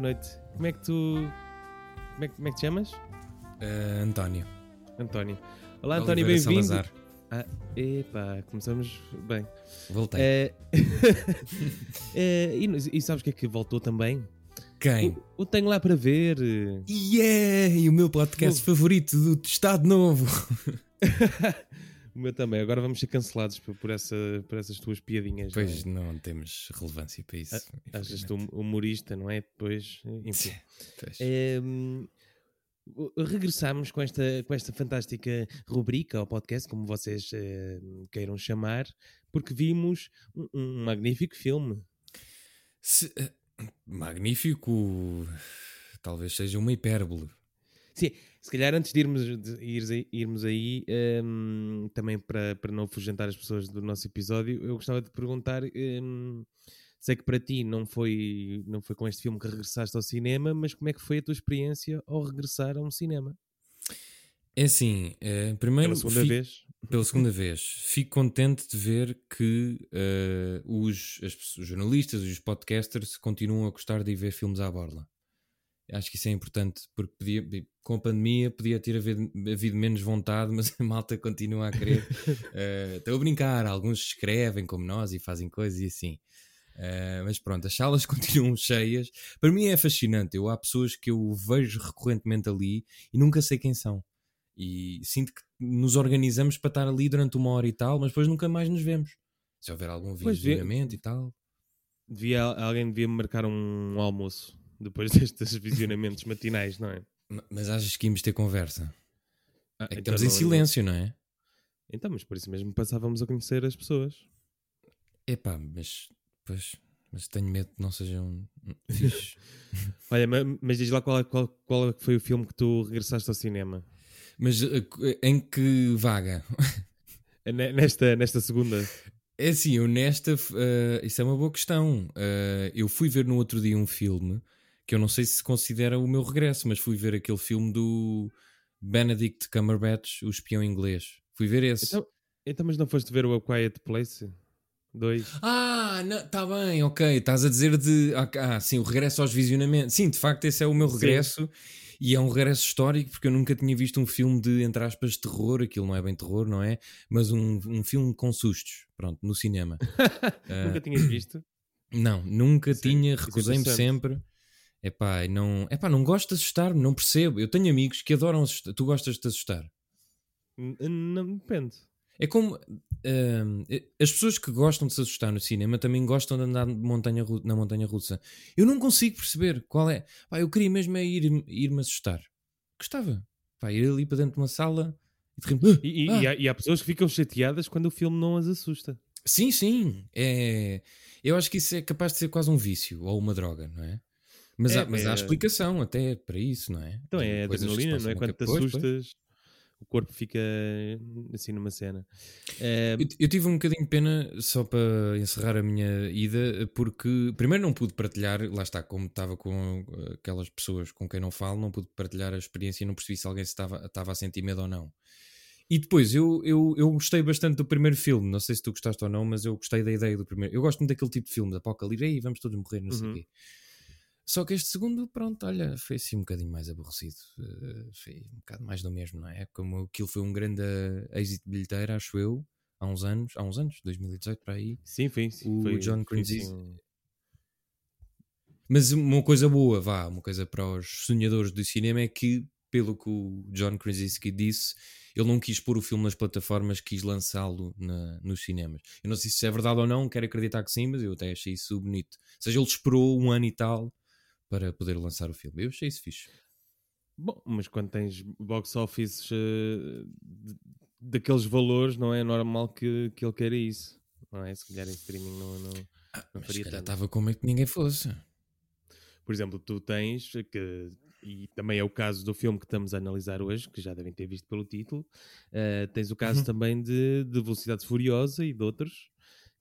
Boa noite. Como é que tu. Como é, que- como é que te chamas? Uh, António. António. Olá, António, Oliveira bem-vindo. Salazar. Ah, epá, começamos bem. Voltei. É, é, e, e sabes o que é que voltou também? Quem? O, o Tenho Lá para Ver. Yeah! E o meu podcast favorito do Estado Novo. O meu também. Agora vamos ser cancelados por, por essa, por essas tuas piadinhas. não é? Pois não temos relevância para isso. Achas-te hum- humorista, não é? Depois, enfim. Pois. É, hum, regressamos com esta, com esta fantástica rubrica ao podcast, como vocês eh, queiram chamar, porque vimos um, um magnífico filme. Se- eh, magnífico. Talvez seja uma hipérbole. Sim, se calhar antes de irmos, de ires aí- irmos aí, hum, também para, para não afugentar as pessoas do nosso episódio, eu gostava de perguntar. hum, sei que para ti não foi, não foi com este filme que regressaste ao cinema, mas como é que foi a tua experiência ao regressar a um cinema? É assim, eh, primeiro. Pela segunda fico- vez? Pela segunda vez. Fico contente de ver que eh, os, as os jornalistas e os podcasters continuam a gostar de ir ver filmes à borla. Acho que isso é importante, porque podia- com a pandemia podia ter havido, havido menos vontade, mas a malta continua a querer. Estou a brincar, alguns escrevem como nós e fazem coisas e assim. Eh, mas pronto, as salas continuam cheias. Para mim é fascinante. Eu, há pessoas que eu vejo recorrentemente ali e nunca sei quem são. E sinto que nos organizamos para estar ali durante uma hora e tal, mas depois nunca mais nos vemos. Se houver algum visionamento e tal. Devia, alguém devia marcar um almoço depois destes visionamentos matinais, não é? Ma- Mas achas que íamos ter conversa? Ah, É que então estamos em silêncio, não é? Então, mas por isso mesmo passávamos a conhecer as pessoas. Epá, mas, pois, mas tenho medo que não sejam fixe. Olha, ma- mas, diz lá qual, é- qual, qual é foi o filme que tu regressaste ao cinema? mas eh, em que vaga? Ne- Nesta, nesta segunda. É assim, eu nesta. eh, isso é uma boa questão. Eh, eu fui ver no outro dia um filme que eu não sei se considera o meu regresso, mas fui ver aquele filme do Benedict Cumberbatch, O Espião Inglês. Fui ver esse. Então, então, mas não foste ver o A Quiet Place? Dois. Ah, está bem, ok. Estás a dizer de. Ah, sim, o regresso aos visionamentos. Sim, de facto, esse é o meu Sim. regresso. E é um regresso histórico porque eu nunca tinha visto um filme de, entre aspas, terror. Aquilo não é bem terror, não é? Mas um, um filme com sustos, pronto, no cinema. Ah, Nunca tinhas visto? Não, nunca é- tinha, é recusei-me sempre. Epá, não, epá, não gosto de assustar-me, não percebo. Eu tenho amigos que adoram assustar. Tu gostas de te assustar? Não depende. É como eh, as pessoas que gostam de se assustar no cinema também gostam de andar montanha, na montanha russa. Eu não consigo perceber qual é. Pá, eu queria mesmo é ir, ir-me assustar. Gostava. Pá, ir ali para dentro de uma sala e de repente. E, e- Ah! e há, e há pessoas que ficam chateadas quando o filme não as assusta. Sim, sim. É... Eu acho que isso é capaz de ser quase um vício ou uma droga, não é? Mas, É, há, mas há é- explicação até para isso, não é? Então é coisas adrenalina, não é? Quando te cabeça. Pois, assustas, o corpo fica assim numa cena. Eh, Eu, eu tive um bocadinho de pena, só para encerrar a minha ida, porque primeiro não pude partilhar, lá está, como estava com uh, aquelas pessoas com quem não falo, não pude partilhar a experiência e não percebi se alguém estava, estava a sentir medo ou não. E depois, eu, eu, eu gostei bastante do primeiro filme, não sei se tu gostaste ou não, mas eu gostei da ideia do primeiro. Eu gosto muito daquele tipo de filme, de apocalipse, aí vamos todos morrer, não sei o Uhum. quê. Só que este segundo, pronto, olha, foi assim um bocadinho mais aborrecido. Uh, foi um bocado mais do mesmo, não é? Como aquilo foi um grande uh, êxito bilheteiro, acho eu, há uns anos, há uns anos, 2018 para aí. sim, foi, sim, o foi, John foi, Krasinski- sim, Mas uma coisa boa, vá, uma coisa para os sonhadores do cinema é que, pelo que o John Krasinski disse, ele não quis pôr o filme nas plataformas, quis lançá-lo nos cinemas. Eu não sei se isso é verdade ou não, quero acreditar que sim, mas eu até achei isso bonito. Ou seja, ele esperou um ano e tal para poder lançar o filme. Eu achei isso fixe. Bom, mas quando tens box office eh, de- daqueles valores, não é normal que, que ele queira isso. Não é? Se calhar em streaming não, não, não Mas se faria tanto. estava com medo que ninguém fosse. Por exemplo, tu tens, que, e também é o caso do filme que estamos a analisar hoje, que já devem ter visto pelo título, eh, tens o caso Uhum. também de, de Velocidade Furiosa e de outros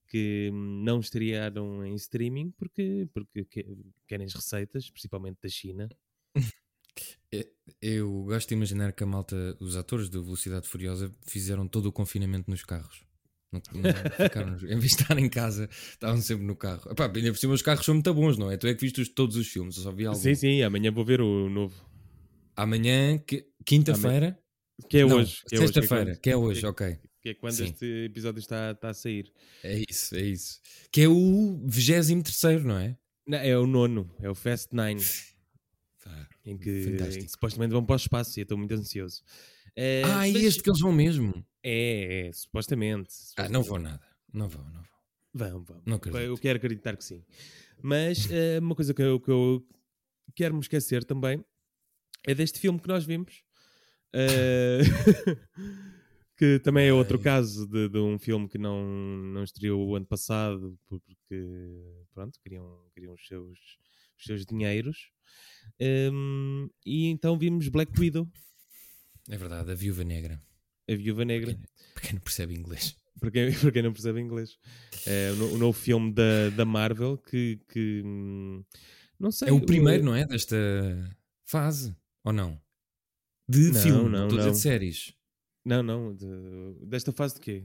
que não estrearam em streaming porque, porque que- querem as receitas, principalmente da China. Eu gosto de imaginar que a malta, os atores de Velocidade Furiosa, fizeram todo o confinamento nos carros. Não, não ficaram, em vez de estar em casa, estavam sempre no carro. Epá, ainda por cima os carros são muito bons, não é? Tu é que viste os, todos os filmes, eu só vi algum. Sim, sim, amanhã vou ver o novo. Amanhã, quinta-feira? Que é Não, hoje. que é hoje, que é Sexta-feira, que é hoje, ok. Que é quando Sim. este episódio está, está a sair. É isso, é isso. Que é o 23, não é? Não, é o nono, é o Fast Nine, em que, Fantástico. em que supostamente vão para o espaço e eu estou muito ansioso. Eh, Ah, e este que eles vão mesmo? É, é, supostamente. Ah, não vou nada. Não vou, não vou. Vão, vão. Não acredito. Eu quero acreditar que sim. Mas eh, uma coisa que eu, que eu quero me esquecer também é deste filme que nós vimos. Eh, que também é outro caso de, de um filme que não, não estreou o ano passado porque pronto, queriam, queriam os, seus, os seus dinheiros. Ehm, e então vimos Black Widow, É verdade, a Viúva Negra. a Viúva Negra. Para quem, para quem não percebe inglês. para quem, para quem não percebe inglês. É o, o novo filme da, da Marvel que, que, hum, não sei. É o primeiro, não é? Desta fase. Ou não? De Não, filme, não, estou a dizer de séries. Não, não. de- desta fase de quê?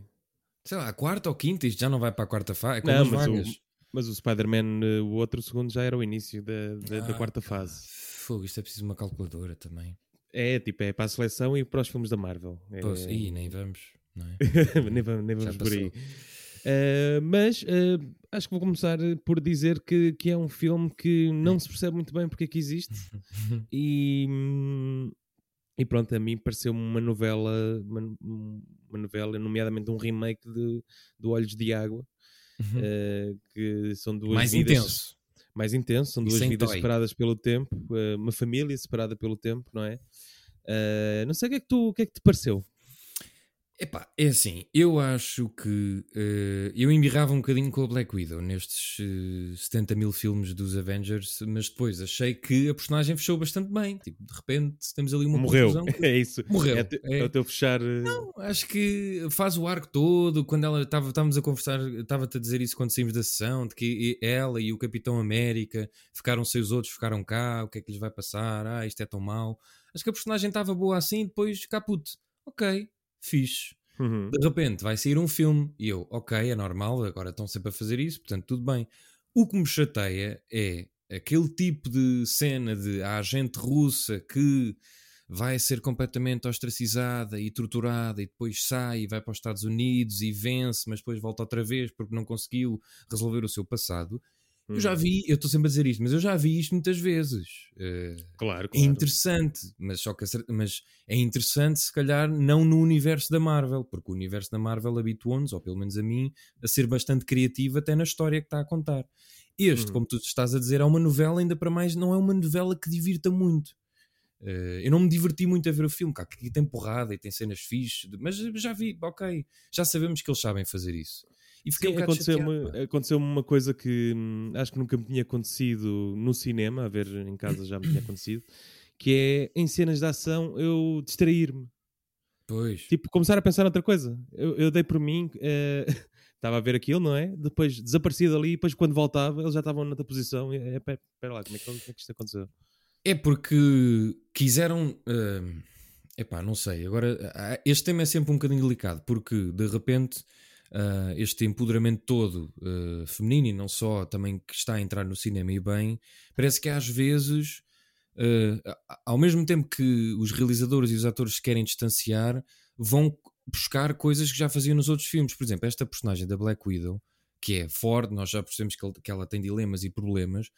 Sei lá, a quarta ou quinta, isto já não vai para a quarta fase. É como Não, as mas o-. Mas o Spider-Man, eh, o outro segundo, já era o início da, da, da Ah, quarta pá, fase. Fogo, isto é preciso uma calculadora também. É, tipo, é para a seleção e para os filmes da Marvel. É, Pois, Ih, nem vamos, não é? nem vamos, nem vamos por aí. Eh, mas eh, acho que vou começar por dizer que, que é um filme que não se percebe muito bem porque é que existe. E, hum, e pronto, a mim pareceu uma novela, uma, uma novela, nomeadamente um remake de, do Olhos de Água, eh, que são duas Uhum. Mais vidas intenso. mais intenso, são duas sem vidas toy. separadas pelo tempo, eh, uma família separada pelo tempo, não é? Eh, não sei o que é que tu, o que é que te pareceu. Epá, é assim, eu acho que eh, eu embirrava um bocadinho com a Black Widow nestes eh, 70 mil filmes dos Avengers, mas depois achei que a personagem fechou bastante bem. Tipo, de repente temos ali uma Morreu, que- é isso. Morreu, É, te- é. é o teu fechar. eh, Não, acho que faz o arco todo. Quando ela estava, estávamos a conversar, estava-te a dizer isso quando saímos da sessão, de que ela e o Capitão América ficaram sem os outros, ficaram cá, o que é que lhes vai passar? Ah, isto é tão mau. Acho que a personagem estava boa assim, depois caput. Ok, fixe. uhum. De repente vai sair um filme e eu, ok, é normal, agora estão sempre a fazer isso, portanto tudo bem. O que me chateia é aquele tipo de cena de a agente russa que vai ser completamente ostracizada e torturada e depois sai e vai para os Estados Unidos e vence, mas depois volta outra vez porque não conseguiu resolver o seu passado. Eu já Uhum. vi, eu estou sempre a dizer isto, mas eu já vi isto muitas vezes. Eh, Claro, é claro. interessante, mas, só que, mas é interessante se calhar não no universo da Marvel, porque o universo da Marvel habituou-nos, ou pelo menos a mim, a ser bastante criativo até na história que está a contar. Este, Uhum. como tu estás a dizer, é uma novela, ainda para mais, não é uma novela que divirta muito. Eh, eu não me diverti muito a ver o filme, cá, que tem porrada e tem cenas fixes, mas já vi, ok, já sabemos que eles sabem fazer isso. E fiquei Sim, um aconteceu-me chateado, pá. aconteceu uma coisa que hum, acho que nunca me tinha acontecido no cinema, a ver em casa já me tinha acontecido, que é em cenas de ação eu distrair-me. Pois. Tipo, começar a pensar noutra coisa. Eu, eu dei por mim, eh, estava a ver aquilo, não é? Depois desapareci dali, e depois quando voltava, eles já estavam noutra posição. E, é, pera, pera lá, como é, que, como é que isto aconteceu? É porque quiseram. hum, epá, não sei. Agora, este tema é sempre um bocadinho delicado, porque de repente ah, este empoderamento todo ah, feminino e não só, também que está a entrar no cinema e bem, parece que às vezes, ah, ao mesmo tempo que os realizadores e os atores se querem distanciar, vão buscar coisas que já faziam nos outros filmes. Por exemplo, esta personagem da Black Widow, que é forte, nós já percebemos que que ela tem dilemas e problemas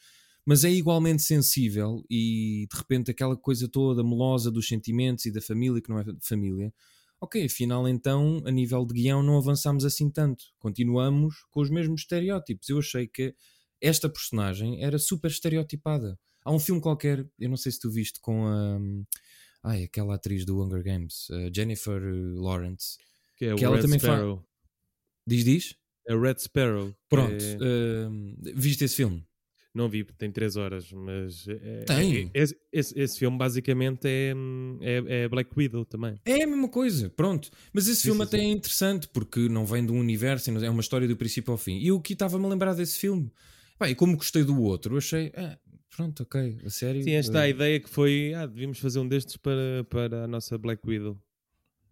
mas é igualmente sensível e de repente aquela coisa toda melosa dos sentimentos e da família que não é família. Ok, afinal então, a nível de guião não avançamos assim tanto. Continuamos com os mesmos estereótipos. Eu achei que esta personagem era super estereotipada. Há um filme qualquer, eu não sei se tu viste com a ai, aquela atriz do Hunger Games, Jennifer Lawrence. Que é o Que ela Red também Sparrow. Diz, diz? É Red Sparrow. Pronto, é- eh, viste esse filme? Não vi, tem 3 horas, mas. é- Tem. é- esse, esse, esse filme basicamente é, é, é Black Widow também. É a mesma coisa, pronto. Mas esse Sim, filme sim, até sim. é interessante porque não vem de um universo, é uma história do princípio ao fim. E eu aqui estava-me a lembrar desse filme. E como gostei do outro, achei, ah, pronto, ok, a sério. Sim, esta é a eh, ideia que foi. Ah, devíamos fazer um destes para, para a nossa Black Widow.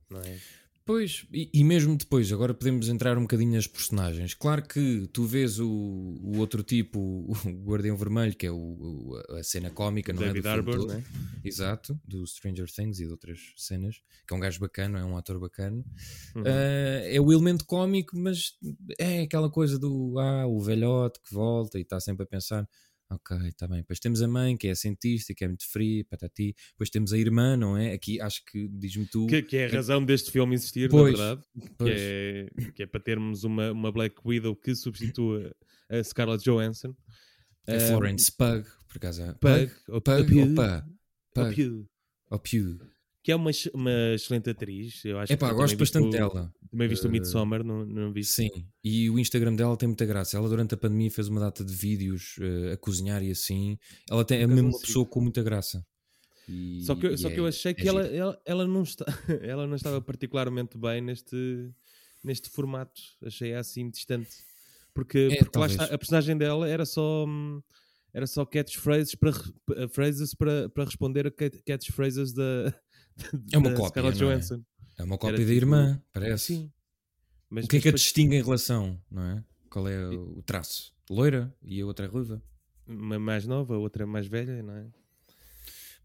Não é? Pois, e, e, mesmo depois, agora podemos entrar um bocadinho nas personagens. Claro que tu vês o, o outro tipo, o, Guardião Vermelho, que é o, a cena cómica, não David é? Do Arbor, né? Exato, do Stranger Things e de outras cenas, que é um gajo bacana, é um ator bacana. Uhum. Uh, é o elemento cómico, mas é aquela coisa do ah, o velhote que volta e está sempre a pensar Ok, está bem. Depois temos a mãe, que é cientista, que é muito fria, patati. Depois temos a irmã, não é? Aqui acho que diz-me tu. Que, que, é a razão deste filme existir, pois, na verdade. Que é, que é, para termos uma, uma Black Widow que substitua a Scarlett Johansson. É um, Florence Pug, por acaso. É Pug, Pug, Pug, ou Pug? Ou Pew que é uma, uma excelente atriz. Eu acho Epá, que gosto bastante dela. Também visto uh, o Midsommar, não, não vi. Sim, e o Instagram dela tem muita graça. Ela durante a pandemia fez uma data de vídeos uh, a cozinhar e assim. Ela tem, é mesmo uma pessoa com muita graça. E, só que, só é, que eu achei é que ela, ela, ela, não está, ela não estava particularmente bem neste, neste formato. Achei assim distante. Porque, é, porque lá está, a personagem dela era só. Hum, era só catchphrases para, phrases para, para responder a catchphrases da, é uma cópia. É? é? uma cópia Era da tipo... irmã, parece. Sim. Mas, o que é que a distingue em relação, não é? Qual é o traço? Loira e a outra é ruiva. Uma mais nova, a outra é mais velha, não é?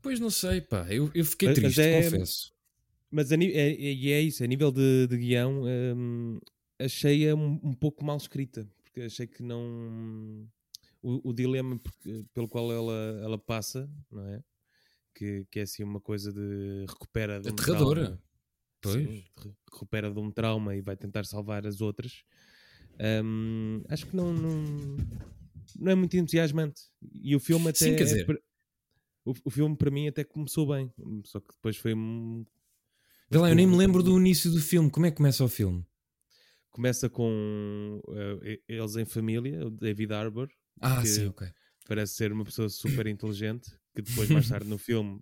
Pois não sei, pá. Eu, eu fiquei mas, triste, é, confesso. Mas é, é, é, isso, a nível de, de guião, hum, achei-a um, um, pouco mal escrita. Porque achei que não. O, o dilema pelo qual ela, ela passa, não é? Que, que é assim uma coisa de recupera de um Aterradora. trauma. Pois. Recupera de um trauma e vai tentar salvar as outras. Um, acho que não, não, não é muito entusiasmante. E o filme até. Sim, quer dizer. É, o, o filme para mim até começou bem, só que depois foi. Vê lá, eu nem me lembro do início do filme. Como é que começa o filme? Começa com uh, eles em família, o David Arbor. Ah, sim, ok. Parece ser uma pessoa super inteligente que depois, mais tarde no filme,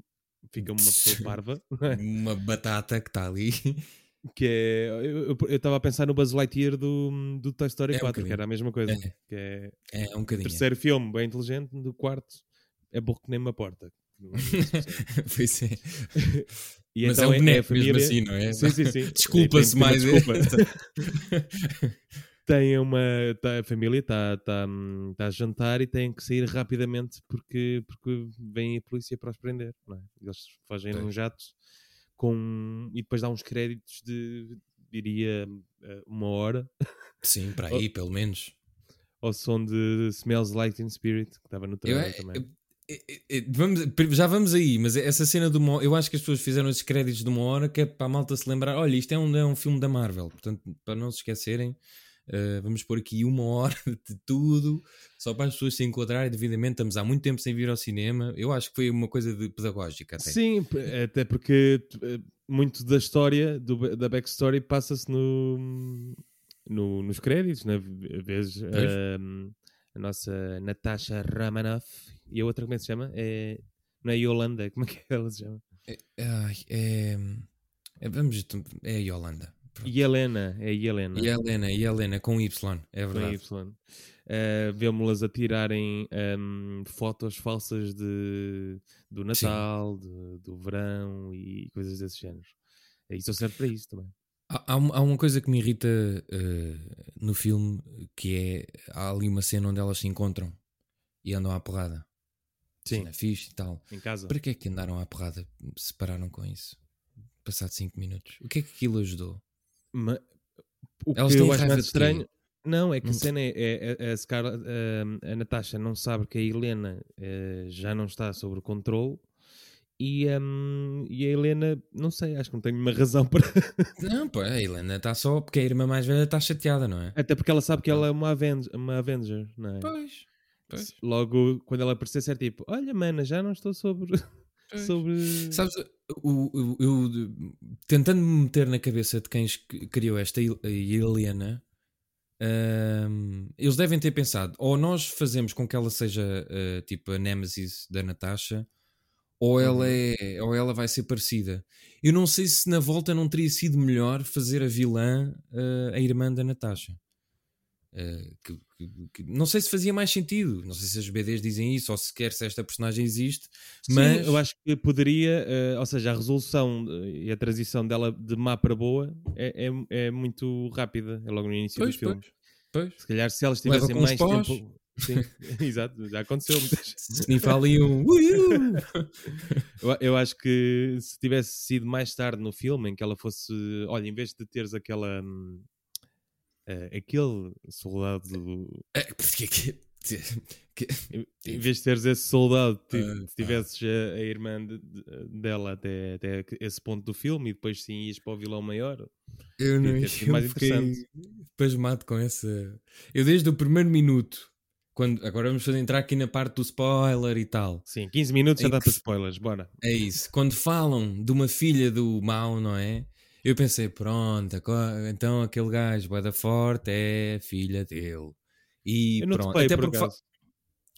fica uma pessoa parva. É? Uma batata que está ali. Que é. Eu estava a pensar no Buzz Lightyear do, do Toy Story é 4, um que era a mesma coisa. É, que é, é um bocadinho. terceiro filme, bem inteligente, do quarto, é burro que nem uma porta. pois é. E Mas então é um boneco é, mesmo assim, não é? Sim, sim, sim. Desculpa-se mais. Desculpa. Tem uma. Tá, a família está tá, tá a jantar e tem que sair rapidamente porque, porque vem a polícia para os prender. É? Eles fazem num jato com, e depois dá uns créditos de, diria, eh, uma hora. Sim, para aí, pelo menos. Ao som de Smells Like Teen Spirit, que estava no trailer também. vamos, já vamos aí, mas essa cena de uma eu acho que as pessoas fizeram esses créditos de uma hora que é para a malta se lembrar: olha, isto é um, é um filme da Marvel, portanto, para não se esquecerem, Uh, vamos pôr aqui uma hora de tudo, só para as pessoas se enquadrarem devidamente. Estamos há muito tempo sem vir ao cinema. Eu acho que foi uma coisa de pedagógica. Até. Sim, até porque eh, muito da história, do, da backstory, passa-se no, no, nos créditos, né? Vês uh, a nossa Natasha Ramanoff e a outra, como é que se chama? É, não é Yolanda, como é que ela se chama? É, é, é, vamos, é Yolanda. E Helena, é Helena. E Helena, e Helena, com Y, é verdade. Com Y. Uh, Vemos-las a tirarem um, fotos falsas de, do Natal, de, do verão e coisas desse género. Isso serve para isso também. Há, há uma coisa que me irrita uh, no filme que é há ali uma cena onde elas se encontram e andam à porrada. Sim. Cena fixe e tal. Em casa. Para que é que andaram à porrada? Se pararam com isso? Passado 5 minutos. O que é que aquilo ajudou? Mas, o Elas que eu acho mais estranho. Não, é que a cena é, é, é a, Scarlett, a, a Natasha não sabe que a Helena uh, já não está sob controle e, um, e a Helena, não sei, acho que não tenho uma razão para. não, pô, a Helena está só porque a irmã mais velha está chateada, não é? Até porque ela sabe que ela é uma Avenger, uma Avenger não é? Pois, pois. Logo, quando ela aparecer, é tipo: Olha, mana, já não estou sobre. Sobre. Sabes, o, o, eu, tentando me meter na cabeça de quem criou esta Helena, um, eles devem ter pensado: ou nós fazemos com que ela seja uh, tipo a Nemesis da Natasha, ou ela, uhum. é, ou ela vai ser parecida. Eu não sei se na volta não teria sido melhor fazer a vilã uh, a irmã da Natasha. Uh, que, que, que- não sei se fazia mais sentido. Não sei se as BDs dizem isso ou sequer se esta personagem existe. Mas Sim, eu acho que poderia, eh, ou seja, a resolução eh, e a transição dela de má para boa é, é, é muito rápida, é logo no início Pois, do filme. pois, pois. Se calhar se elas tivessem mais pós. tempo. Sim, exato, já aconteceu. Sniffa ali um. Eu acho que se tivesse sido mais tarde no filme, em que ela fosse, olha, em vez de teres aquela. hum, eh, aquele soldado. do- É, porque que- que- Em em vez de teres esse soldado, ti- pá. tivesses a, a irmã de- de- dela até, até esse ponto do filme e depois sim ias para o vilão maior. Eu não sido eu mais interessante. pasmado com essa. Eu desde o primeiro minuto, quando agora vamos fazer entrar aqui na parte do spoiler e tal. Sim, 15 minutos já dá para spoilers, bora. É isso. Quando falam de uma filha do mal, não é? Eu pensei, pronto, então aquele gajo, bué da forte, é filha dele. E Eu não pronto. topei até por porque fa-.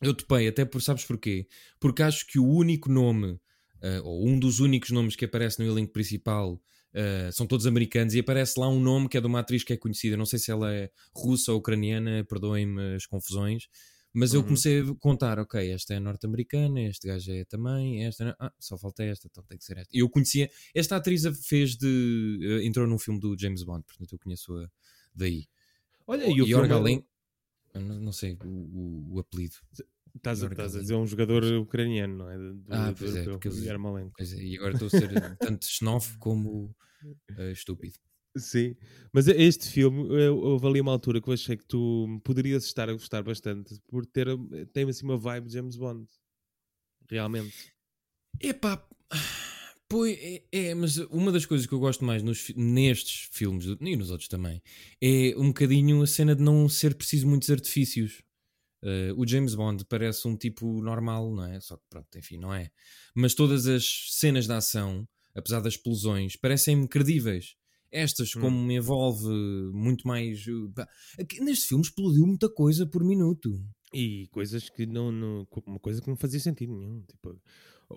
Eu topei, até por sabes porquê? Porque acho que o único nome, eh, ou um dos únicos nomes que aparece no elenco principal, eh, são todos americanos e aparece lá um nome que é de uma atriz que é conhecida. Não sei se ela é russa ou ucraniana, perdoem-me as confusões. Mas eu Uhum. comecei a contar, ok, esta é norte-americana, este gajo é também, esta não- ah, só falta esta, então tem que ser esta. Eu conhecia, esta atriz fez de, eh, entrou num filme do James Bond, portanto eu conheço-a daí. Olha, e o filme... Lin- eu não, não sei o, o- o apelido. Estás a, estás a dizer um jogador ucraniano, não é? Do, do- Ah, do pois é, europeu, porque Yarmolenko. Pois é, e agora estou a ser tanto xenófobo como eh, estúpido. Sim, mas este filme, eu, ali uma altura que eu achei que tu poderias estar a gostar bastante por ter, tem assim uma vibe de James Bond. Realmente. Epá, pois é, é, mas uma das coisas que eu gosto mais nos nestes filmes e nos outros também é um bocadinho a cena de não ser preciso muitos artifícios. Eh, o James Bond parece um tipo normal, não é? Só que pronto, enfim, não é. Mas todas as cenas de ação, apesar das explosões, parecem-me credíveis. Estas, Hum. como me envolve muito mais. eh, pá, aqui Neste filme explodiu muita coisa por minuto. E coisas que não, não- Uma coisa que não fazia sentido nenhum. Tipo,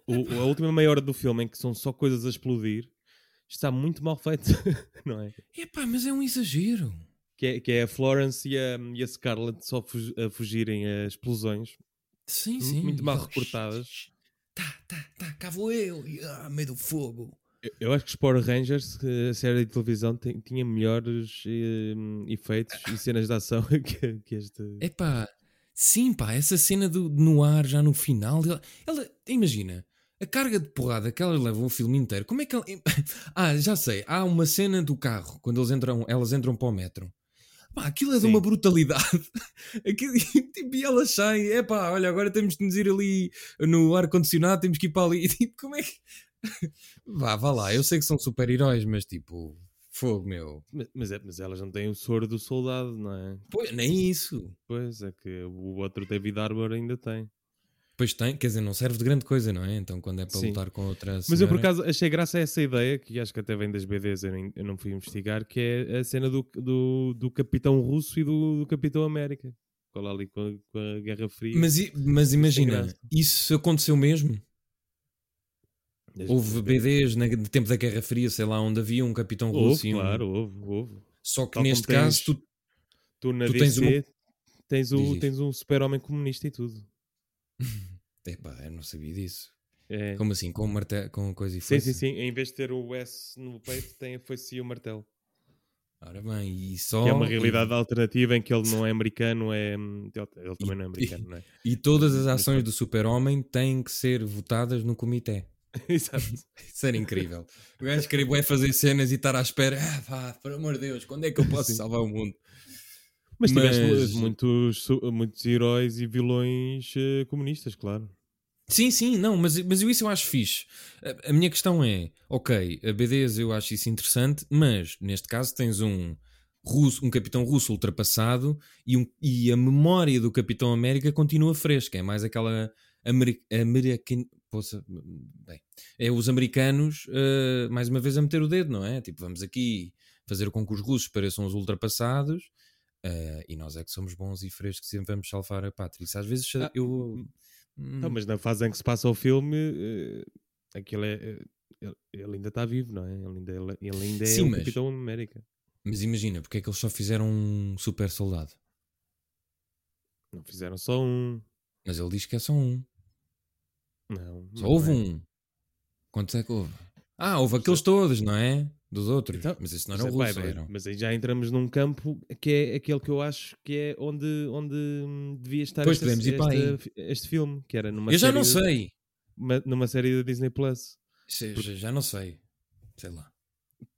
o- a última meia hora do filme em que são só coisas a explodir está muito mal feito, não é? Epá, mas é um exagero. Que é, que é a Florence e a, e a Scarlett só a fugirem a explosões Sim, sim. muito mal recortadas. Tá, tá, tá, cá vou eu. Ah, meio do fogo. Eu- acho que os Power Rangers, a série de televisão, tem- tinha melhores eh, efeitos e cenas de ação que, que este. Epá, sim, pá, essa cena do, no ar já no final. Ela, ela- imagina, a carga de porrada que elas levam o filme inteiro. Como é que ela. Ah, já sei. Há uma cena do carro quando eles entram, elas entram para o metro. Pá, aquilo é de Sim. uma brutalidade. Aquilo, tipo, e elas saem. Epá, olha, agora temos de nos ir ali no ar-condicionado, temos que ir para ali. E, tipo, como é que. Vá, vá lá. Eu sei que são super-heróis, mas tipo, fogo, meu. Mas, mas, é- mas elas não têm o soro do soldado, não é? Pois, nem isso. Pois é que o outro David Arbor ainda tem. Pois tem, quer dizer, não serve de grande coisa, não é? Então quando é para Sim. lutar com outra Mas eu por senhora- acaso achei graça a essa ideia, que acho que até vem das BDs, eu, nem- eu não fui investigar, que é a cena do, do, do Capitão Russo e do, do Capitão América. Ali com a, com a Guerra Fria. Mas, mas imagina, isso aconteceu mesmo? Deixa-me Houve. BDs na- no tempo da Guerra Fria, sei lá, onde havia um capitão russo Houve, e um... claro, houve, houve. Só que Tal neste caso tens- tu... Tu na Tu tens DC tens, o, tens um super-homem comunista e tudo. Epá, eu não sabia disso. É. Como assim? Com, marte... com coisa e Sim, foice? sim, sim. Em vez de ter o S no peito, tem a foice e o martelo. Ora bem, e só... Que é uma realidade alternativa em que ele não é americano, é. Ele, também não é americano, não é? E, e todas as Mas ações do super-homem têm que ser votadas no comitê. Exato. Isso era incrível. O gajo queria fazer cenas e estar à espera. Ah, pá, por amor de Deus, quando é que eu posso Sim. salvar o mundo? Mas tiveste Mas- muitos, muitos heróis e vilões eh, comunistas, claro. Sim, sim, não, mas, mas eu isso eu acho fixe. A, a minha questão é, ok, a BDs eu acho isso interessante, mas neste caso tens um russo, um capitão russo ultrapassado e, um, e a memória do Capitão América continua fresca. É mais aquela ameri american... Poxa, bem, é os americanos eh, mais uma vez a meter o dedo, não é? Tipo, vamos aqui fazer com que os russos pareçam os ultrapassados eh, e nós é que somos bons e frescos e vamos salvar a pátria. Isso às vezes Ah, eu... Não, mas na fase em que se passa o filme, eh, aquilo é. eh, ele, ele ainda está vivo, não é? Ele ainda, ele ainda é Sim, o mas- Capitão América. Mas imagina, porque é que eles só fizeram um super soldado? Não fizeram só um. Mas ele diz que é só um. Não. Só não houve é. um. Quantos é que houve? Ah, houve aqueles todos, não é? Dos outros. Então, mas esse não era o é, russo, bem, eram. mas aí já entramos num campo que é aquele que eu acho que é onde, onde hum, devia estar Pois, este, este, este filme, que era numa Eu já não sei. uma- numa série da Disney Plus. Já, já não sei. Sei lá.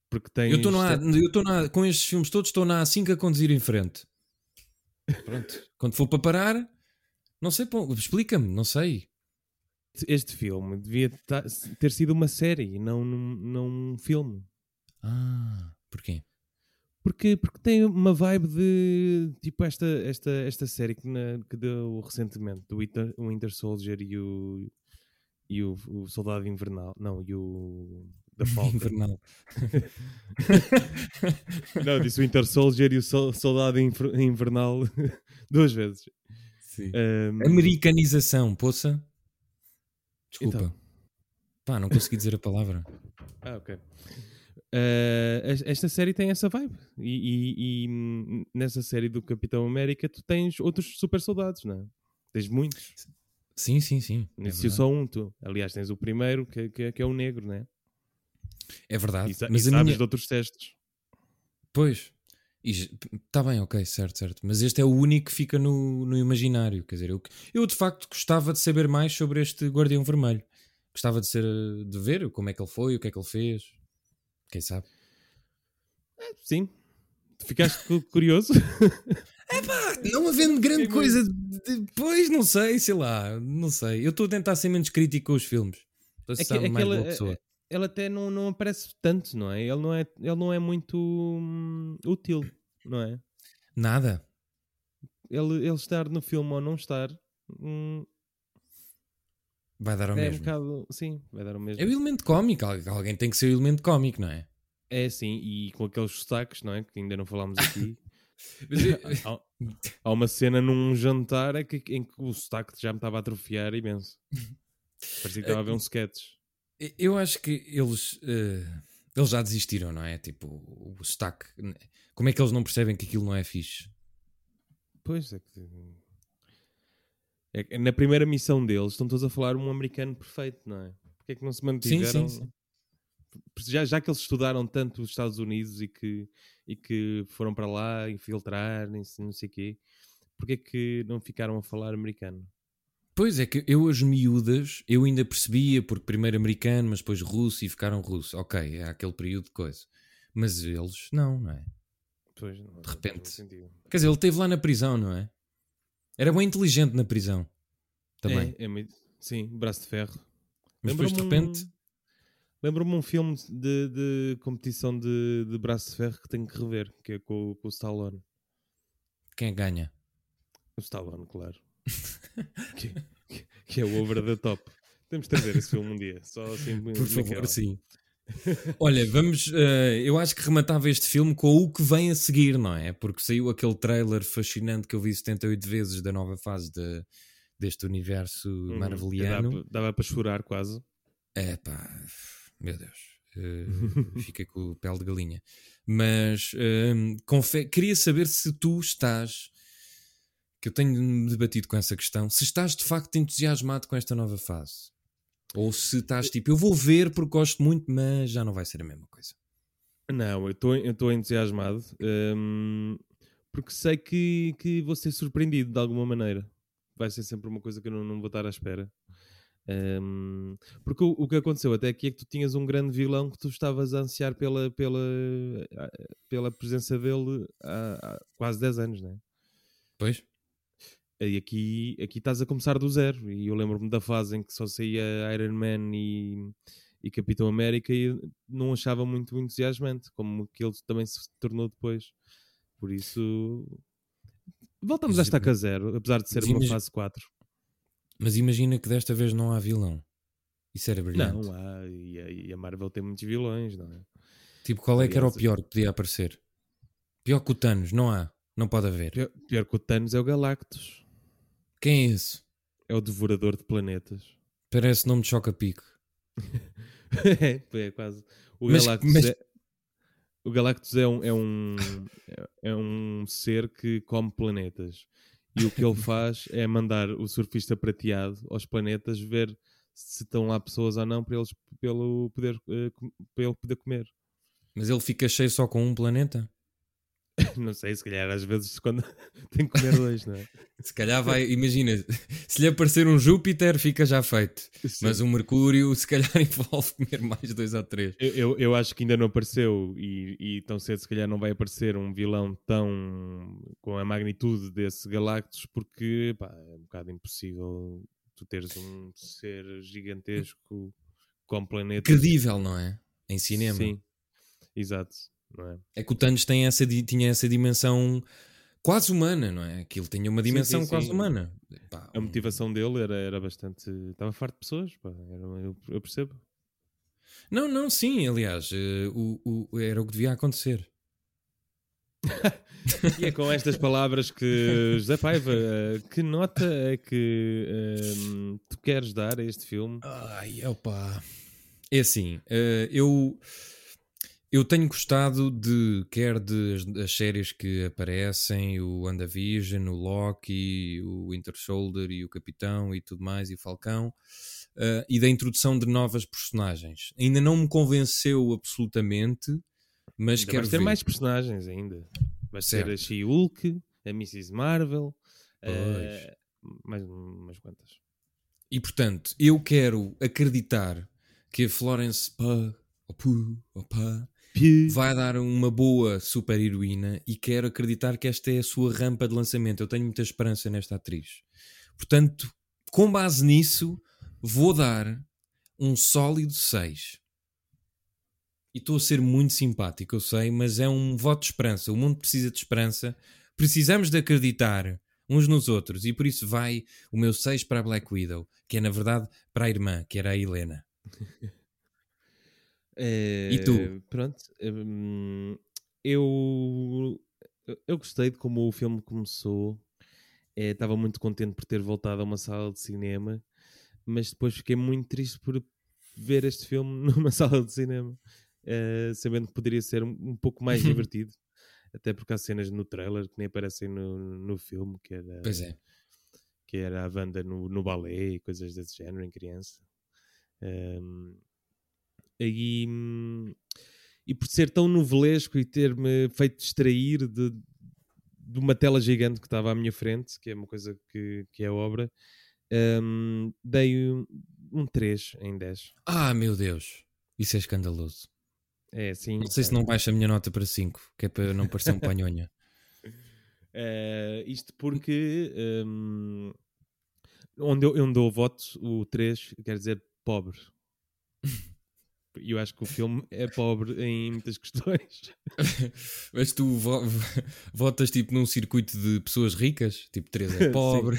Porque tem. Eu estou na, com estes filmes todos, estou na A5 a conduzir em frente. Pronto. Quando for para parar, não sei, explica-me, não sei. Este filme devia ter sido uma série, não, não um filme. Ah, porquê? Porque, porque tem uma vibe de tipo esta, esta, esta série que, na- que deu recentemente, do Winter, o Winter Soldier e o, e o, o Soldado Invernal. Não, e o da Falcon. Invernal. Não, disse o Winter Soldier e o Sol- Soldado Invernal duas vezes. Sim. Ahm, Americanização, poça. Desculpa. Então. Pá, não consegui dizer a palavra. Ah, ok. Es- esta série tem essa vibe. E, e- e, nessa série do Capitão América tu tens outros super soldados, não é? Tens muitos. Sim, sim, sim. É Nesse verdade. só um, tu. Aliás, tens o primeiro, que, que, que é o negro, né? É verdade. E, mas e sabes minha... de outros testes. Pois. Está bem, ok, certo, certo. Mas este é o único que fica no, no imaginário. Quer dizer, eu, eu de facto gostava de saber mais sobre este Guardião Vermelho. Gostava de, ser, de ver como é que ele foi, o que é que ele fez. Quem sabe? Sim. Ficaste cu- curioso? Não havendo grande coisa depois, não sei, sei lá, não sei. Eu estou a tentar ser menos crítico com os filmes. Estou a É ser mais boa pessoa. Ele até não, não aparece tanto, não é? Ele não é, ele não é muito hum, útil, não é? Nada. Ele, ele estar no filme ou não estar hum, Vai dar ao é um mesmo. bocado. Sim, vai dar o mesmo. É o elemento cómico. Al- Alguém tem que ser o elemento cómico, não é? É sim, e com aqueles sotaques, não é? Que ainda não falámos aqui. Mas há, há uma cena num jantar é que- em que o sotaque já me estava a atrofiar imenso. Parecia que estava a ver um sketch. Eu acho que eles, eh, eles já desistiram, não é? Tipo, o sotaque. Como é que eles não percebem que aquilo não é fixe? Pois é que. é que na primeira missão deles estão todos a falar um americano perfeito, não é? Porque é que não se mantiveram? sim, sim. Já, já que eles estudaram tanto os Estados Unidos e que, e que foram para lá infiltrar, não sei o quê, porque é que não ficaram a falar americano? Pois é que eu, as miúdas, eu ainda percebia, porque primeiro americano, mas depois russo e ficaram russo. Ok, é aquele período de coisa. Mas eles, não, não é? Pois, não, De repente. não. Quer dizer, ele esteve lá na prisão, não é? Era bem inteligente na prisão. Também. É, é muito- sim, braço de ferro. Mas depois de repente. um- Lembra-me um filme de, de competição de, de braço de ferro que tenho que rever, que é com, o- com o Stallone. Quem é ganha? O Stallone, claro. que, que- é o over the top. Temos de trazer esse filme um dia. Só assim, Por favor, naquela. sim. Olha, vamos. eh, eu acho que rematava este filme com o que vem a seguir, não é? Porque saiu aquele trailer fascinante que eu vi 78 vezes da nova fase de- deste universo Uhum, marveliano. Dava, para chorar quase. É pá, meu Deus. eh, fica com o pele de galinha. Mas confe- queria saber se tu estás. Que eu tenho debatido com essa questão. Se estás de facto entusiasmado com esta nova fase. Ou se estás tipo, eu vou ver porque gosto muito, mas já não vai ser a mesma coisa. Não, eu estou entusiasmado. hum, porque sei que, que vou ser surpreendido de alguma maneira. Vai ser sempre uma coisa que eu não, não vou estar à espera. Hum, porque o, o que aconteceu até aqui é que tu tinhas um grande vilão que tu estavas a ansiar pela, pela, pela presença dele há, há quase 10 anos, né? Pois? E aqui, aqui estás a começar do zero. E eu lembro-me da fase em que só saía Iron Man e, e Capitão América e não achava muito entusiasmante, como que ele também se tornou depois. Por isso, voltamos a estaca zero, apesar de ser mas uma imagi- fase 4. Mas imagina que desta vez não há vilão. Isso era brilhante. Não, há, e, a, e a Marvel tem muitos vilões, não é? Tipo, qual é que era o pior que podia aparecer? Pior que o Thanos, não há. Não pode haver. Pior, pior que o Thanos é o Galactus. Quem é esse? É o devorador de planetas. Parece nome de choca-pico. é, é quase. O Mas- Galactus, mas- é, o Galactus é um, é, um, é- um ser que come planetas. e o que ele faz é mandar o surfista prateado aos planetas ver se estão lá pessoas ou não para, eles, para, ele, poder, uh, para ele poder comer. Mas ele fica cheio só com um planeta? não sei, se calhar às vezes quando tem que comer dois, não é? se calhar vai, imagina, se lhe aparecer um Júpiter fica já feito, Sim. mas um Mercúrio se calhar envolve comer mais dois ou três. Eu, eu, eu, acho que ainda não apareceu e, e tão cedo se calhar não vai aparecer um vilão tão com a magnitude desse Galactus porque pá, é um bocado impossível tu teres um ser gigantesco com planeta. Credível, não é? Em cinema. Sim, exato é? é? que o Thanos tem essa, tinha essa dimensão quase humana, não é? Aquilo tinha uma dimensão sim, sim, quase sim. humana. Pá, a motivação dele era, era bastante. Estava farto de pessoas, pá, era, eu, percebo. Não, não, sim, aliás, uh, o, o, era o que devia acontecer. e é com estas palavras que, José Paiva, uh, que nota é que uh, tu queres dar a este filme? Ai, opa. É assim, eu eu tenho gostado de, quer de das séries que aparecem, o WandaVision, o Loki, o Winter Soldier e o Capitão e tudo mais, e o Falcão, uh, e da introdução de novas personagens. Ainda não me convenceu absolutamente, mas ainda quero ter ver. mais personagens ainda. Vai ser a She-Hulk, a Mrs. Marvel, uh, mais umas quantas. E portanto, eu quero acreditar que a Florence Pugh, ou Pugh, ou Pugh, vai dar uma boa super heroína e quero acreditar que esta é a sua rampa de lançamento. Eu tenho muita esperança nesta atriz. Portanto, com base nisso, vou dar um sólido 6. E estou a ser muito simpático, eu sei, mas é um voto de esperança. O mundo precisa de esperança. Precisamos de acreditar uns nos outros. E por isso vai o meu 6 para a Black Widow, que é na verdade para a irmã, que era a Helena. É, e tu? Eh, pronto. Hum, eu, eu gostei de como o filme começou. Eh, estava muito contente por ter voltado a uma sala de cinema, mas depois fiquei muito triste por ver este filme numa sala de cinema, uh, sabendo que poderia ser um, um pouco mais divertido. Até porque há cenas no trailer que nem aparecem no, no filme, que era, pois é. que era a banda no, no balé e coisas desse género em criança. Um, e, e por ser tão novelesco e ter-me feito distrair de, de uma tela gigante que estava à minha frente, que é uma coisa que, que é obra, um, dei um, um 3 em 10. Ah, meu Deus! Isso é escandaloso. É, sim. Não sei é. se não baixa a minha nota para 5, que é para não parecer um panhonha. Uh, isto porque um, onde, eu, onde eu voto o 3 quer dizer pobre. E eu acho que o filme é pobre em muitas questões. Mas tu vo votas tipo num circuito de pessoas ricas? Tipo, 3 é pobre,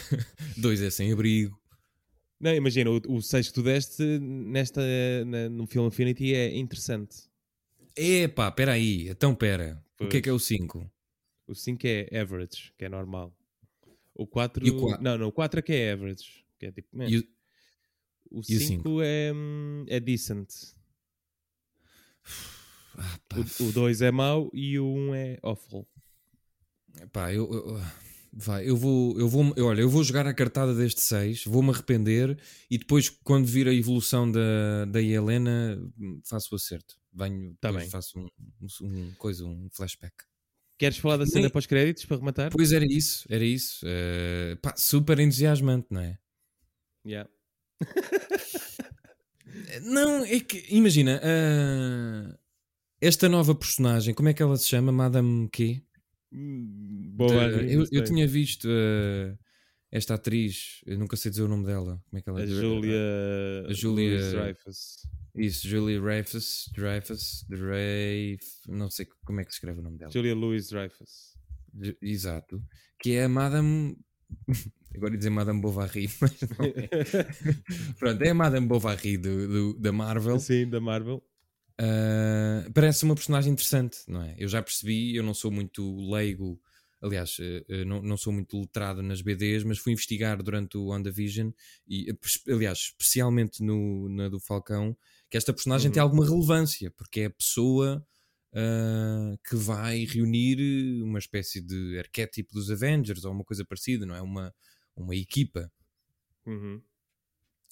2 é sem abrigo. Não, imagina, o, o 6 que tu deste nesta, na, no filme Infinity é interessante. Epá, espera aí, então pera. O que é que é o 5? O 5 é average, que é normal. O 4... Não, não, o 4 é que é average. Que é tipo... E o... O 5 é, é decent. Ah, o 2 é mau e o 1 um é awful. Pá, eu, eu, vai, eu vou, eu vou, eu, olha, eu vou jogar a cartada deste 6, vou-me arrepender e depois, quando vir a evolução da, da Helena, faço o acerto. Venho, tá bem. faço um, um, um, coisa, um flashback. Queres falar da cena pós-créditos para rematar? Pois era isso, era isso. Uh, pá, super entusiasmante, não é? Yeah. Não, é que, imagina, uh, esta nova personagem, como é que ela se chama? Madame quê? Hum, boa, de, eu, eu tinha visto uh, esta atriz, eu nunca sei dizer o nome dela. Como é que ela a Julia, a Julia Dreyfus. Isso, Julia Dreyfus, Dreyfus, Dreyfus, não sei como é que se escreve o nome dela. Julia Louis Dreyfus. Exato. Que é a Madame Agora ia dizer Madame Bovary, mas não é. Pronto, é a Madame Bovary do, do, da Marvel. Sim, da Marvel. Uh, parece uma personagem interessante, não é? Eu já percebi, eu não sou muito leigo, aliás, uh, não, não sou muito letrado nas BDs, mas fui investigar durante o WandaVision e, aliás, especialmente no, na do Falcão, que esta personagem uhum. tem alguma relevância, porque é a pessoa uh, que vai reunir uma espécie de arquétipo dos Avengers ou uma coisa parecida, não é? Uma, uma equipa. Uhum.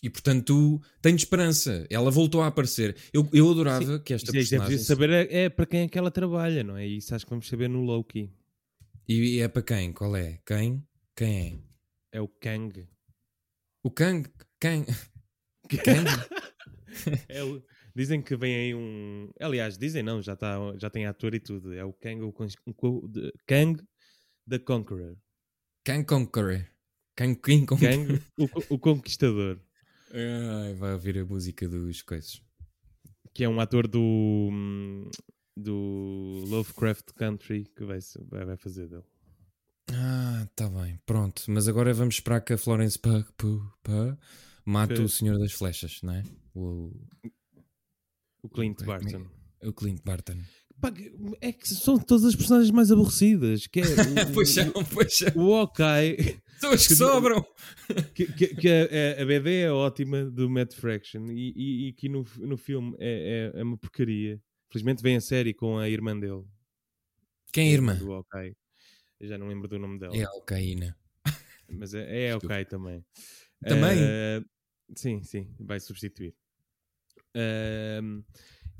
E portanto, tenho esperança. Ela voltou a aparecer. Eu, eu adorava Sim. que esta Isso é- é personagem. preciso saber é, é para quem é que ela trabalha, não é? E isso acho que vamos saber no Loki. E é para quem? Qual é? Quem? Quem é? É o Kang. O Kang? Kang? Kang? É o- Dizem que vem aí um. Aliás, dizem não, já, tá, já tem ator e tudo. É o Kang, o, Kang the Conqueror. Kang Conqueror. Conqueror. Kang, o, o Conquistador. Ai, vai ouvir a música dos coisas. Que é um ator do. do Lovecraft Country que vai, vai, fazer dele. Ah, tá bem, pronto. Mas agora vamos esperar que a Florence Pugh, Pugh, mate o Senhor das Flechas, não é? O, O Clint é Barton. o Clint Barton. Pá, é que são todas as personagens mais aborrecidas. Que é o, pois são, pois são. o São as que Que- sobram. que, que, que a, a- a BD é ótima do Matt Fraction e, e, e que no, no filme é, é, é uma porcaria. Felizmente vem a série com a irmã dele. Quem é a irmã? Do Hawkeye. Eu já não lembro do nome dela. É a Alcaína. Mas é, é Hawkeye também. Também? Eh, sim, sim, vai substituir. Ehm,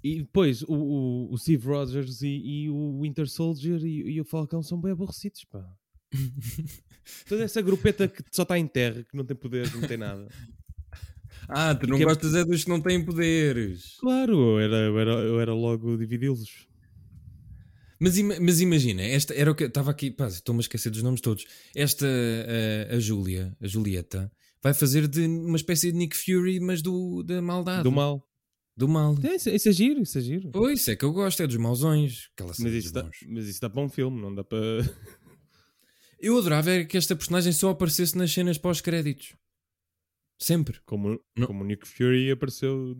e depois o, o, o Steve Rogers e, e o Winter Soldier e, e o Falcão são bem aborrecidos, pá. Toda essa grupeta que só está em terra, que não tem poderes, não tem nada. Ah, tu não Que é- gostas é dos que não têm poderes. Claro, eu era, eu era, eu era logo dividi-los. Mas, mas imagina, esta era o que estava aqui, pá, estou-me a esquecer dos nomes todos. Esta, a, a Júlia, a Julieta, vai fazer de uma espécie de Nick Fury, mas do, da maldade. Do mal. Do mal. É, isso, isso é giro, isso é giro. Pois, isso é que eu gosto, é dos mauzões. Aquela Mas cena isso, dos dá, mas isso dá para um filme, não dá para. Eu adorava era que esta personagem só aparecesse nas cenas pós-créditos. Sempre. Como, Não. como o Nick Fury apareceu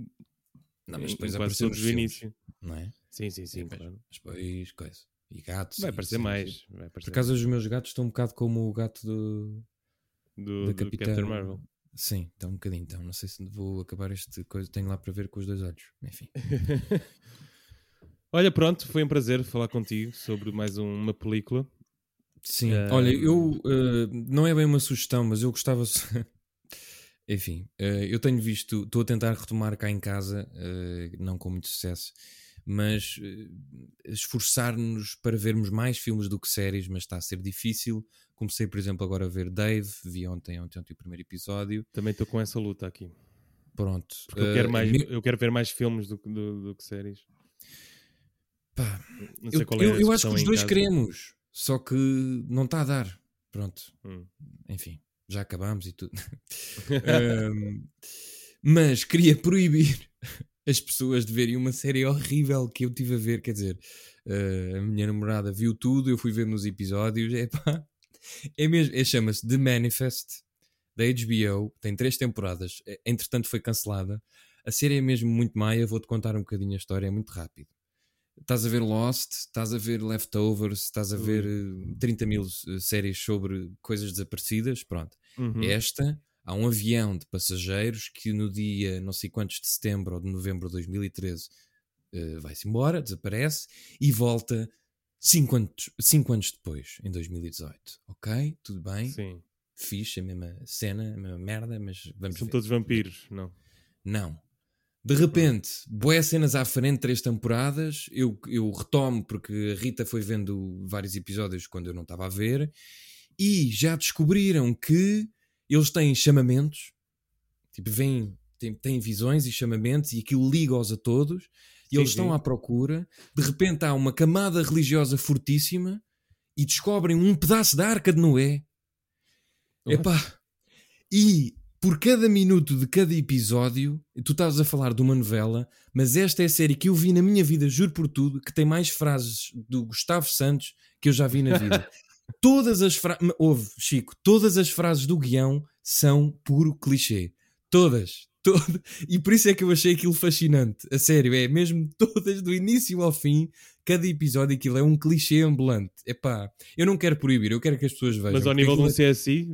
Não, mas depois apareceu do filmes, início. não é? Sim, sim, sim, Depois- claro. Mas depois, coisa. E gatos. Vai aparecer cenas. mais. Vai Por aparecer acaso os meus gatos estão um bocado como o gato do... do, da do Capitã- Captain Marvel. Sim, está um bocadinho. Então, não sei se vou acabar este coisa. Tenho lá para ver com os dois olhos. Enfim. Olha, pronto, foi um prazer falar contigo sobre mais um- uma película. Sim. Ah, Olha, eu... eh, não é bem uma sugestão, mas eu gostava... Enfim, eh, eu tenho visto... Estou a tentar retomar cá em casa, eh, não com muito sucesso, mas esforçar-nos para vermos mais filmes do que séries, mas está a ser difícil. Comecei, por exemplo, agora a ver Dave. Vi ontem, ontem, ontem o primeiro episódio. Também estou com essa luta aqui. Pronto. Porque eu, Eh, quero mais, me- eu quero ver mais filmes do, que- do, do que séries. pá, Não sei Eu, qual é eu- eu acho que os dois queremos, só que não está a dar. Pronto, Hum. enfim, já acabámos e tudo. Ahm, mas queria proibir as pessoas de verem uma série horrível que eu tive a ver. Quer dizer, eh, a minha namorada viu tudo, eu fui ver nos episódios. É pá, é mesmo, é, chama-se The Manifest da HBO, tem três temporadas, eh, entretanto foi cancelada. A série é mesmo muito maia, vou-te contar um bocadinho a história, é muito rápido. Estás a ver Lost, estás a ver Leftovers, estás a ver eh, 30 mil eh, séries sobre coisas desaparecidas. Pronto. Uhum. Esta, há um avião de passageiros que no dia não sei quantos de setembro ou de novembro de 2013 eh, vai-se embora, desaparece e volta 5 anos, cinco anos depois, em 2018. Ok? Tudo bem? Sim. Fixe, a mesma cena, a mesma merda, mas vamos São ver. todos vampiros, não? Não. De repente, boas cenas à frente, três temporadas. Eu, eu retomo porque a Rita foi vendo vários episódios quando eu não estava a ver. E já descobriram que eles têm chamamentos. Tipo, vêm, têm, têm visões e chamamentos e aquilo liga-os a todos. E Sim, eles estão sim. à procura. De repente há uma camada religiosa fortíssima e descobrem um pedaço da arca de Noé. What? Epá, e por cada minuto de cada episódio, tu estavas a falar de uma novela, mas esta é a série que eu vi na minha vida, juro por tudo, que tem mais frases do Gustavo Santos que eu já vi na vida. todas as frases, ouve, Chico, todas as frases do guião são puro clichê. Todas. Todo... E por isso é que eu achei aquilo fascinante. A sério, é mesmo todas do início ao fim, cada episódio aquilo é um clichê ambulante. Epá, eu não quero proibir, eu quero que as pessoas vejam. Mas ao nível de um CSI,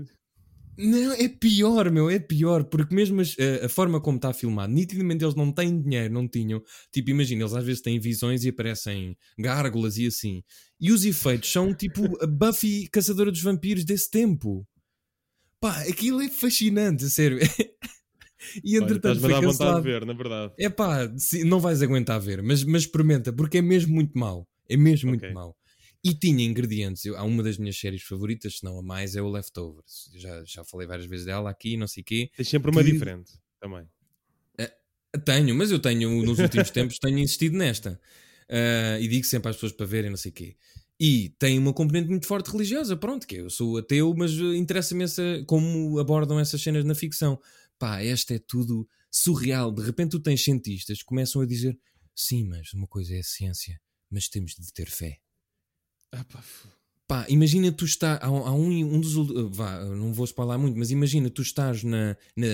Não, é pior, meu, é pior, porque mesmo a, a, forma como está filmado, nitidamente eles não têm dinheiro, não tinham. Tipo, imagina, eles às vezes têm visões e aparecem gárgulas e assim. E os efeitos são tipo a Buffy Caçadora dos Vampiros desse tempo. Pá, aquilo é fascinante, a sério. e entretanto Olha, foi cancelado. de ver, na verdade. É pá, não vais aguentar ver, mas, mas experimenta, porque é mesmo muito mau. É mesmo okay. muito mau. E tinha ingredientes. Eu, há uma das minhas séries favoritas, se não a mais, é o Leftovers. Já, já falei várias vezes dela aqui, não sei o quê. Tens sempre uma que... diferente também. Uh, tenho, mas eu tenho, nos últimos tempos, tenho insistido nesta. Uh, e digo sempre às pessoas para verem, não sei o quê. E tem uma componente muito forte religiosa, pronto, que eu sou ateu, mas interessa-me essa, como abordam essas cenas na ficção. Pá, esta é tudo surreal. De repente tu tens cientistas que começam a dizer sim, mas uma coisa é a ciência, mas temos de ter fé. Ah, pá. Pá, imagina tu está há, há, um, um dos vá, não vou falar muito, mas imagina tu estás na, na,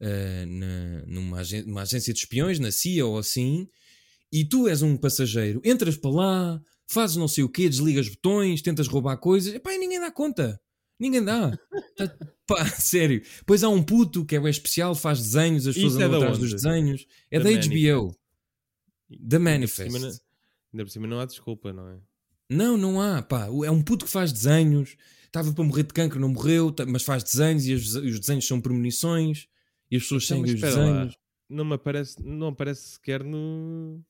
uh, na numa, agência, numa agência de espiões, na CIA ou assim, e tu és um passageiro, entras para lá, fazes não sei o quê, desligas botões, tentas roubar coisas, pá, e ninguém dá conta. Ninguém dá. tá, pá, sério. Pois há um puto que é o especial, faz desenhos, as pessoas é andam atrás dos desenhos. É da, da HBO. The Manifest. Ainda por cima não há desculpa, não é? Não, não há, pá. É um puto que faz desenhos. Estava para morrer de cancro, não morreu, mas faz desenhos e os, os desenhos são premonições e as pessoas então, seguem os desenhos. Lá. Não me aparece, não aparece sequer no,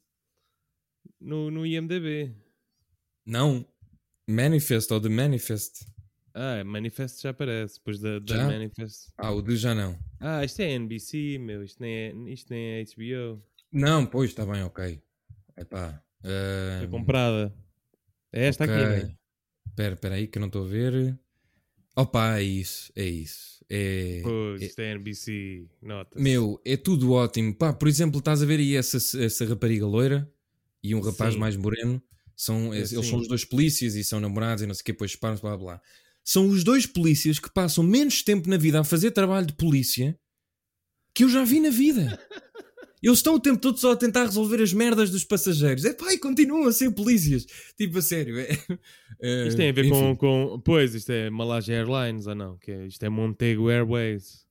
no, no IMDB. Não. Manifest ou The Manifest. Ah, Manifest já aparece, depois da, da Manifest. Ah, o de já não. Ah, isto é NBC, meu, isto nem é, isto nem é HBO. Não, pois, está bem, ok. Epá. Uh... Foi comprada. É esta okay. aqui, né? Espera, espera aí que eu não estou a ver. Opa, é isso, é isso. É, pois, é, isto é NBC, nota. Meu, é tudo ótimo. Pá, por exemplo, estás a ver aí essa, essa rapariga loira e um rapaz Sim. mais moreno. São, eles são os dois polícias e são namorados e não sei o que, depois separam-se, blá blá. São os dois polícias que passam menos tempo na vida a fazer trabalho de polícia que eu já vi na vida. Eles estão o tempo todo só a tentar resolver as merdas dos passageiros. É pá, e continuam a ser polícias. Tipo, a sério. É, é, isto tem a ver com, com. Pois, isto é Malaysia Airlines ou não? Que é, isto é Montego Airways.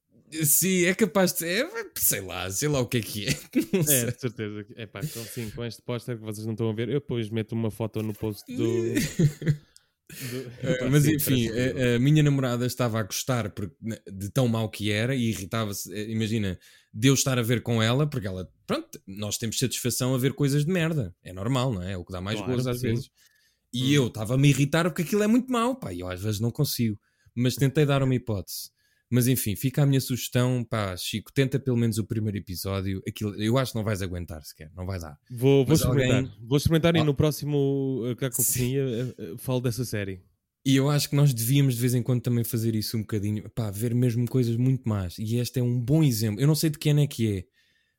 Sim, é capaz de ser. É, sei lá, sei lá o que é que é. é, de certeza. É pá, então, sim, com este póster que vocês não estão a ver, eu depois meto uma foto no post do. Do... mas enfim, a, a, minha namorada estava a gostar porque, de tão mal que era e irritava-se. Eh, imagina, de eu estar a ver com ela, porque ela, pronto, nós temos satisfação a ver coisas de merda. É normal, não é? É o que dá mais claro, gozo às sim. vezes. E hum. eu estava a me irritar porque aquilo é muito mau, pá, eu às vezes não consigo. Mas tentei dar uma hipótese. Mas enfim, fica a minha sugestão, pá, Chico, tenta pelo menos o primeiro episódio. Aquilo, eu acho que não vais aguentar sequer, não vai dar. Vou, vou experimentar. Alguém... Vou experimentar oh. e no próximo uh, Cacofonia uh, falo dessa série. E eu acho que nós devíamos de vez em quando também fazer isso um bocadinho, pá, ver mesmo coisas muito más. E este é um bom exemplo. Eu não sei de quem é que é,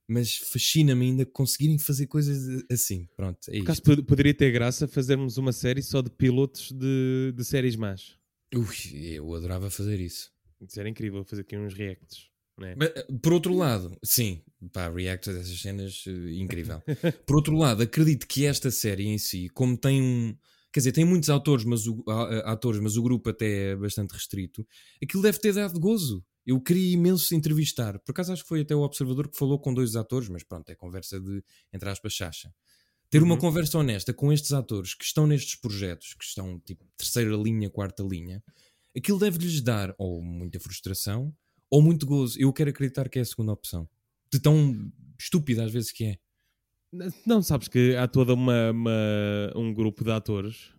mas fascina-me ainda conseguirem fazer coisas assim. Pronto, é isso. poderia ter graça fazermos uma série só de pilotos de, de séries más. Ui, eu adorava fazer isso. Isso era incrível, fazer aqui uns reacts. É? Mas, por outro lado, sim, pá, reacts dessas cenas, uh, incrível. por outro lado, acredito que esta série em si, como tem um quer dizer, tem muitos autores, mas o, atores, mas o grupo até é bastante restrito, aquilo deve ter dado gozo. Eu queria imenso entrevistar. Por acaso acho que foi até o Observador que falou com dois atores, mas pronto, é conversa de, entre aspas, chacha. Ter uma uhum. conversa honesta com estes atores que estão nestes projetos, que estão tipo terceira linha, quarta linha, aquilo deve-lhes dar ou muita frustração ou muito gozo. Eu quero acreditar que é a segunda opção. De tão estúpida às vezes que é. Não, sabes que há toda uma, uma, um grupo de atores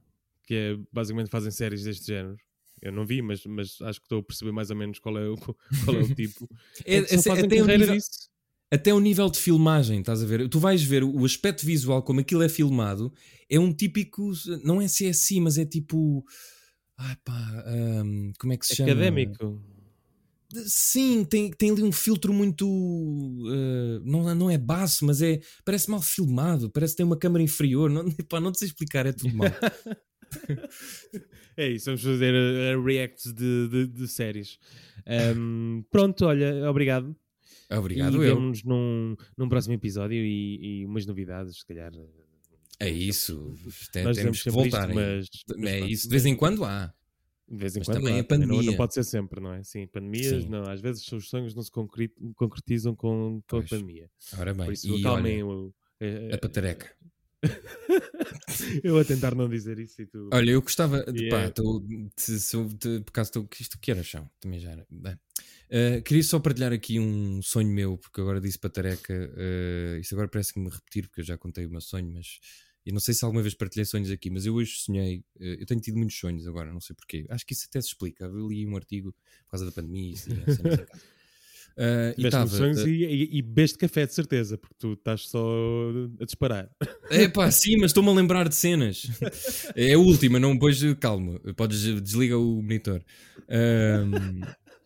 que é, basicamente fazem séries deste género. Eu não vi, mas, mas acho que estou a perceber mais ou menos qual é o, qual é o tipo. é, é, até, o nível, até o nível de filmagem, estás a ver? Tu vais ver o aspecto visual, como aquilo é filmado, é um típico. Não é CSI, mas é tipo. Ai pá, um, como é que se chama? Académico. Sim, tem, tem ali um filtro muito. Uh, não, não é baço, mas é. Parece mal filmado, parece que tem uma câmera inferior. Não, pá, não te sei explicar, é tudo mal. é isso, vamos fazer uh, reacts de, de, de séries. Um, pronto, olha, obrigado. Obrigado, e vemos num, num próximo episódio e, e umas novidades, se calhar. É isso, Tem, temos que voltar. Isto, mas, mas, é isso, de vez em quando há. De vez em Mas quando, também claro, a também não, pandemia. não pode ser sempre, não é? Sim, pandemias, Sim. não. Às vezes os sonhos não se concre- concretizam com, com a pandemia. Ora bem, Por isso, e acalmem olha, o. é- a patareca. eu a tentar não dizer isso e tu. Olha, eu gostava de. E Pá, é- tô, se, se, eu- de- por acaso estou. Isto que era chão, também já era. Bem, eh, queria só partilhar aqui um sonho meu, porque agora disse patareca. Uh, isto agora parece que me repetir, porque eu já contei o meu sonho, mas. Eu não sei se alguma vez partilhei sonhos aqui, mas eu hoje sonhei. eh, eu tenho tido muitos sonhos agora, não sei porquê. Acho que isso até se explica. Eu li um artigo por causa da pandemia. E cenas em casa. Eh, e uns sonhos e, e, e bebeste café, de certeza, porque tu estás só a disparar. É pá, sim, mas estou-me a lembrar de cenas. É a última, não, depois calma, podes desliga o monitor.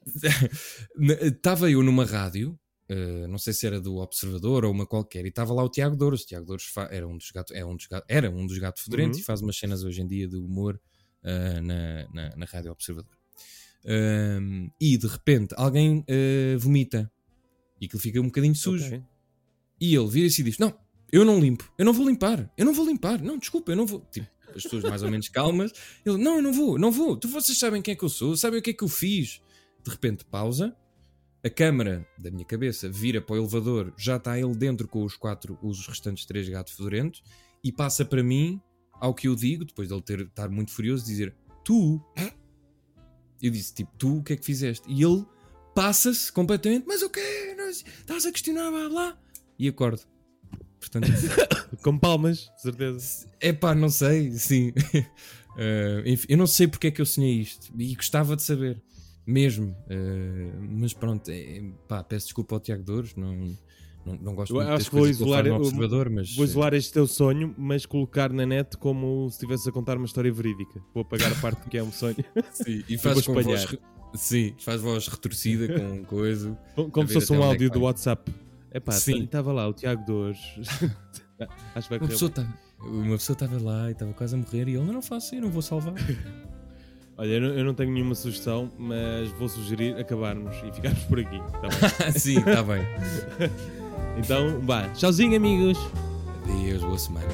Estava eu numa rádio, uh, não sei se era do Observador ou uma qualquer, e estava lá o Tiago Douros. O Tiago Douros fa- era um dos gatos, é um dos era um dos gatos fedorentes Uhum. e faz umas cenas hoje em dia de humor uh, na, na, na Rádio Observador. Um, e de repente alguém uh, vomita e aquilo fica um bocadinho sujo. Ok. E ele vira-se e diz: Não, eu não limpo, eu não vou limpar, eu não vou limpar, não, desculpa, eu não vou. Tipo, as pessoas mais ou menos calmas. Ele: Não, eu não vou, não vou. Tu, vocês sabem quem é que eu sou, sabem o que é que eu fiz. De repente, pausa. A câmara da minha cabeça vira para o elevador, já está ele dentro com os quatro, os restantes três gatos fedorentos, e passa para mim, ao que eu digo, depois de ele ter, estar muito furioso, dizer: Tu. Eu disse: Tipo, tu o que é que fizeste? E ele passa-se completamente: Mas o quê? Não, Estás a questionar, blá blá. E acordo. Portanto, Com palmas, certeza. é pá, não sei, sim. Eh, enfim, eu não sei porque é que eu sonhei isto e gostava de saber, mesmo. Eh, mas pronto, é, pá, peço desculpa ao Tiago Douros, não, não, não gosto Eu muito acho que vou que isolar- eu- observador, mas Vou isolar este teu sonho, mas colocar na net como se estivesse a contar uma história verídica. Vou apagar a parte que é um sonho. eh, sim, e faz com voz, sim, faz voz retorcida com coisa. Como, se fosse um é áudio que do. WhatsApp. Epá, Sim. estava lá o Tiago Dores. Acho que vai Uma pessoa tá- uma pessoa estava lá e estava quase a morrer e ele, não, não faço, eu não vou salvar. Olha, eu não, eu não tenho nenhuma sugestão, mas vou sugerir acabarmos e ficarmos por aqui. Tá sim, está bem. então, vá. Tchauzinho, amigos. Adeus, boa semana.